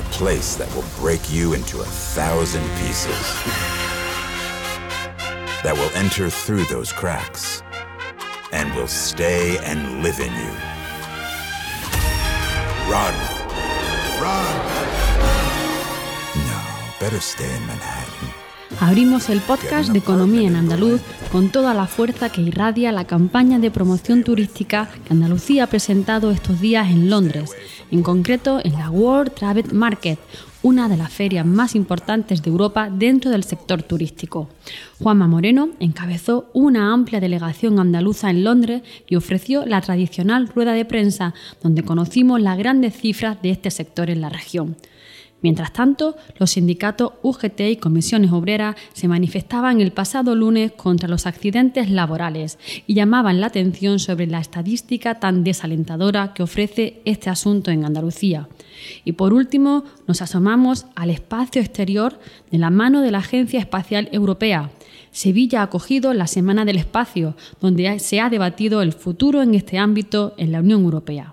A place that will break you into a thousand pieces. That will enter through those cracks and will stay and live in you. Run. Run. No, better stay in Manhattan. Abrimos el podcast de Economía en Andaluz con toda la fuerza que irradia la campaña de promoción turística que Andalucía ha presentado estos días en Londres, en concreto en la World Travel Market, una de las ferias más importantes de Europa dentro del sector turístico. Juanma Moreno encabezó una amplia delegación andaluza en Londres y ofreció la tradicional rueda de prensa donde conocimos las grandes cifras de este sector en la región. Mientras tanto, los sindicatos UGT y comisiones obreras se manifestaban el pasado lunes contra los accidentes laborales y llamaban la atención sobre la estadística tan desalentadora que ofrece este asunto en Andalucía. Y por último, nos asomamos al espacio exterior de la mano de la Agencia Espacial Europea. Sevilla ha acogido la Semana del Espacio, donde se ha debatido el futuro en este ámbito en la Unión Europea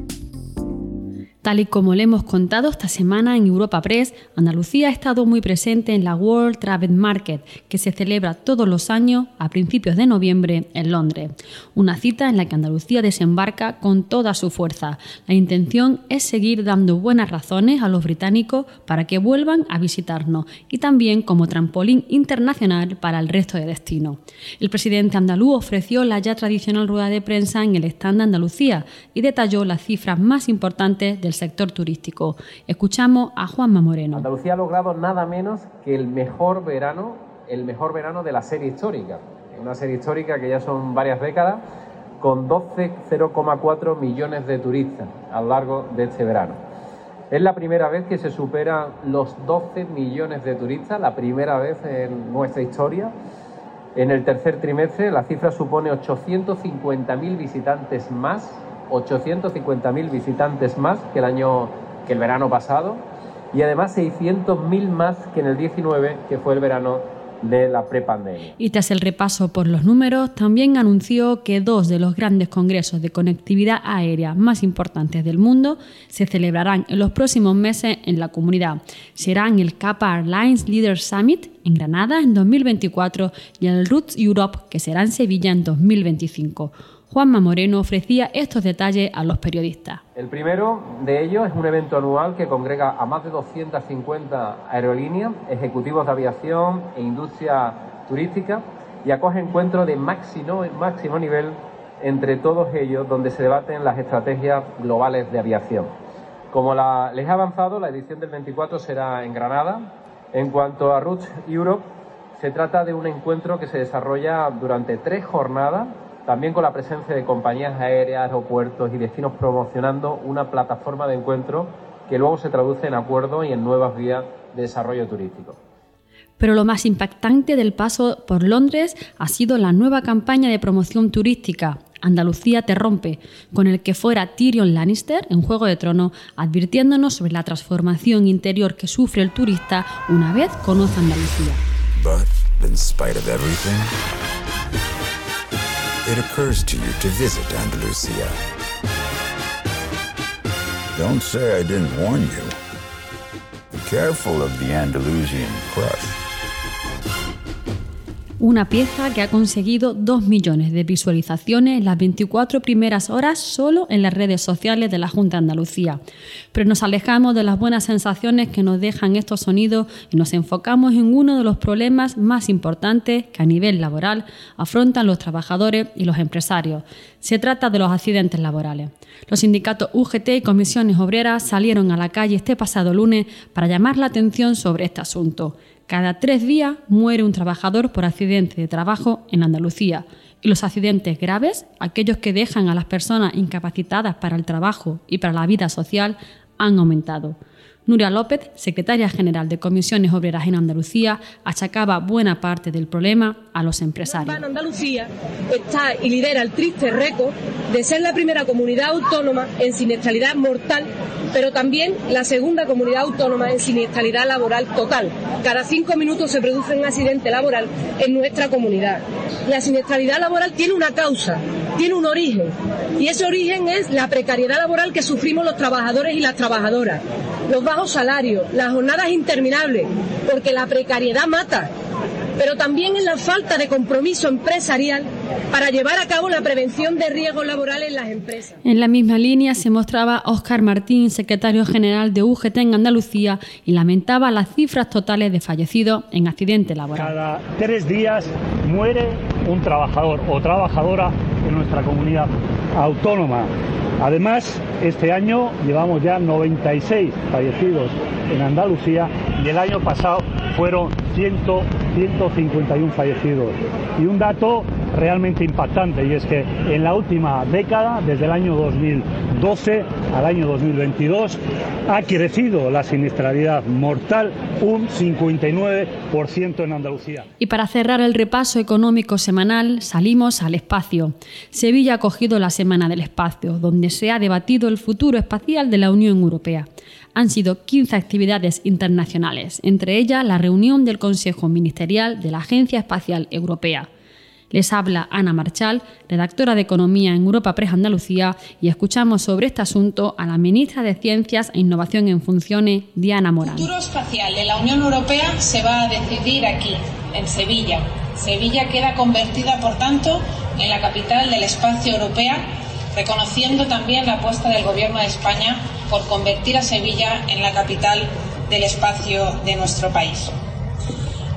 Tal y como le hemos contado esta semana en Europa Press, Andalucía ha estado muy presente en la World Travel Market, que se celebra todos los años a principios de noviembre en Londres. Una cita en la que Andalucía desembarca con toda su fuerza. La intención es seguir dando buenas razones a los británicos para que vuelvan a visitarnos y también como trampolín internacional para el resto de destinos. El presidente andaluz ofreció la ya tradicional rueda de prensa en el stand de Andalucía y detalló las cifras más importantes del sector turístico. Escuchamos a Juanma Moreno. Andalucía ha logrado nada menos que el mejor verano, el mejor verano de la serie histórica. Una serie histórica que ya son varias décadas, con 12,4 millones de turistas a lo largo de este verano. Es la primera vez que se superan los 12 millones de turistas, la primera vez en nuestra historia. En el tercer trimestre la cifra supone 850.000 visitantes más 850.000 visitantes más que el año que el verano pasado y además 600.000 más que en el 19, que fue el verano de la prepandemia. Y tras el repaso por los números, también anunció que dos de los grandes congresos de conectividad aérea más importantes del mundo se celebrarán en los próximos meses en la comunidad. Serán el Kappa Airlines Leader Summit en Granada en 2024 y el Roots Europe, que será en Sevilla en 2025. Juanma Moreno ofrecía estos detalles a los periodistas. El primero de ellos es un evento anual que congrega a más de 250 aerolíneas, ejecutivos de aviación e industria turística y acoge encuentros de máximo, máximo nivel entre todos ellos donde se debaten las estrategias globales de aviación. Como les he avanzado, la edición del 24 será en Granada. En cuanto a Roots Europe, se trata de un encuentro que se desarrolla durante tres jornadas también con la presencia de compañías aéreas, aeropuertos y destinos promocionando una plataforma de encuentro que luego se traduce en acuerdos y en nuevas vías de desarrollo turístico. Pero lo más impactante del paso por Londres ha sido la nueva campaña de promoción turística, Andalucía te rompe, con el que fuera Tyrion Lannister en Juego de Tronos, advirtiéndonos sobre la transformación interior que sufre el turista una vez conoce Andalucía. It occurs to you to visit Andalusia. Don't say I didn't warn you. Be careful of the Andalusian crush. Una pieza que ha conseguido 2 millones de visualizaciones en las 24 primeras horas solo en las redes sociales de la Junta de Andalucía. Pero nos alejamos de las buenas sensaciones que nos dejan estos sonidos y nos enfocamos en uno de los problemas más importantes que a nivel laboral afrontan los trabajadores y los empresarios. Se trata de los accidentes laborales. Los sindicatos UGT y comisiones obreras salieron a la calle este pasado lunes para llamar la atención sobre este asunto. Cada tres días muere un trabajador por accidente de trabajo en Andalucía y los accidentes graves, aquellos que dejan a las personas incapacitadas para el trabajo y para la vida social, han aumentado. Nuria López, secretaria general de Comisiones Obreras en Andalucía, achacaba buena parte del problema a los empresarios. Andalucía está y lidera el triste récord de ser la primera comunidad autónoma en siniestralidad mortal, pero también la segunda comunidad autónoma en siniestralidad laboral total. Cada cinco minutos se produce un accidente laboral en nuestra comunidad. La siniestralidad laboral tiene una causa, tiene un origen, y ese origen es la precariedad laboral que sufrimos los trabajadores y las trabajadoras los bajos salarios, las jornadas interminables, porque la precariedad mata, pero también en la falta de compromiso empresarial para llevar a cabo la prevención de riesgos laborales en las empresas. En la misma línea se mostraba Óscar Martín, secretario general de UGT en Andalucía, y lamentaba las cifras totales de fallecidos en accidente laboral. Cada tres días muere un trabajador o trabajadora en nuestra comunidad autónoma. Además, este año llevamos ya 96 fallecidos en Andalucía y el año pasado fueron 100, 151 fallecidos. Y un dato realmente impactante y es que en la última década, desde el año 2012 al año 2022, ha crecido la siniestralidad mortal un 59% en Andalucía. Y para cerrar el repaso económico semanal, salimos al espacio. Sevilla ha acogido la Semana del Espacio, donde se ha debatido el futuro espacial de la Unión Europea han sido 15 actividades internacionales, entre ellas la reunión del Consejo Ministerial de la Agencia Espacial Europea. Les habla Ana Marchal, redactora de Economía en Europa Press Andalucía, y escuchamos sobre este asunto a la ministra de Ciencias e Innovación en Funciones, Diana Morán. El futuro espacial de la Unión Europea se va a decidir aquí, en Sevilla. Sevilla queda convertida, por tanto, en la capital del espacio europea, reconociendo también la apuesta del Gobierno de España por convertir a Sevilla en la capital del espacio de nuestro país.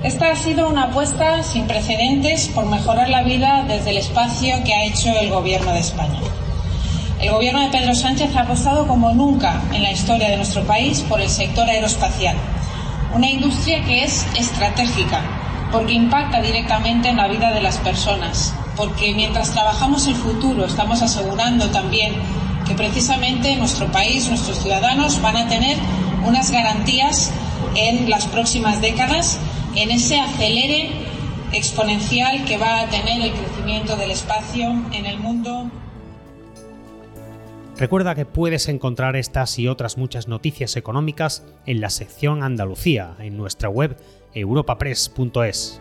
Esta ha sido una apuesta sin precedentes por mejorar la vida desde el espacio que ha hecho el Gobierno de España. El Gobierno de Pedro Sánchez ha apostado como nunca en la historia de nuestro país por el sector aeroespacial, una industria que es estratégica porque impacta directamente en la vida de las personas, porque mientras trabajamos el futuro estamos asegurando también que precisamente nuestro país, nuestros ciudadanos van a tener unas garantías en las próximas décadas en ese acelere exponencial que va a tener el crecimiento del espacio en el mundo. Recuerda que puedes encontrar estas y otras muchas noticias económicas en la sección Andalucía en nuestra web europapress.es.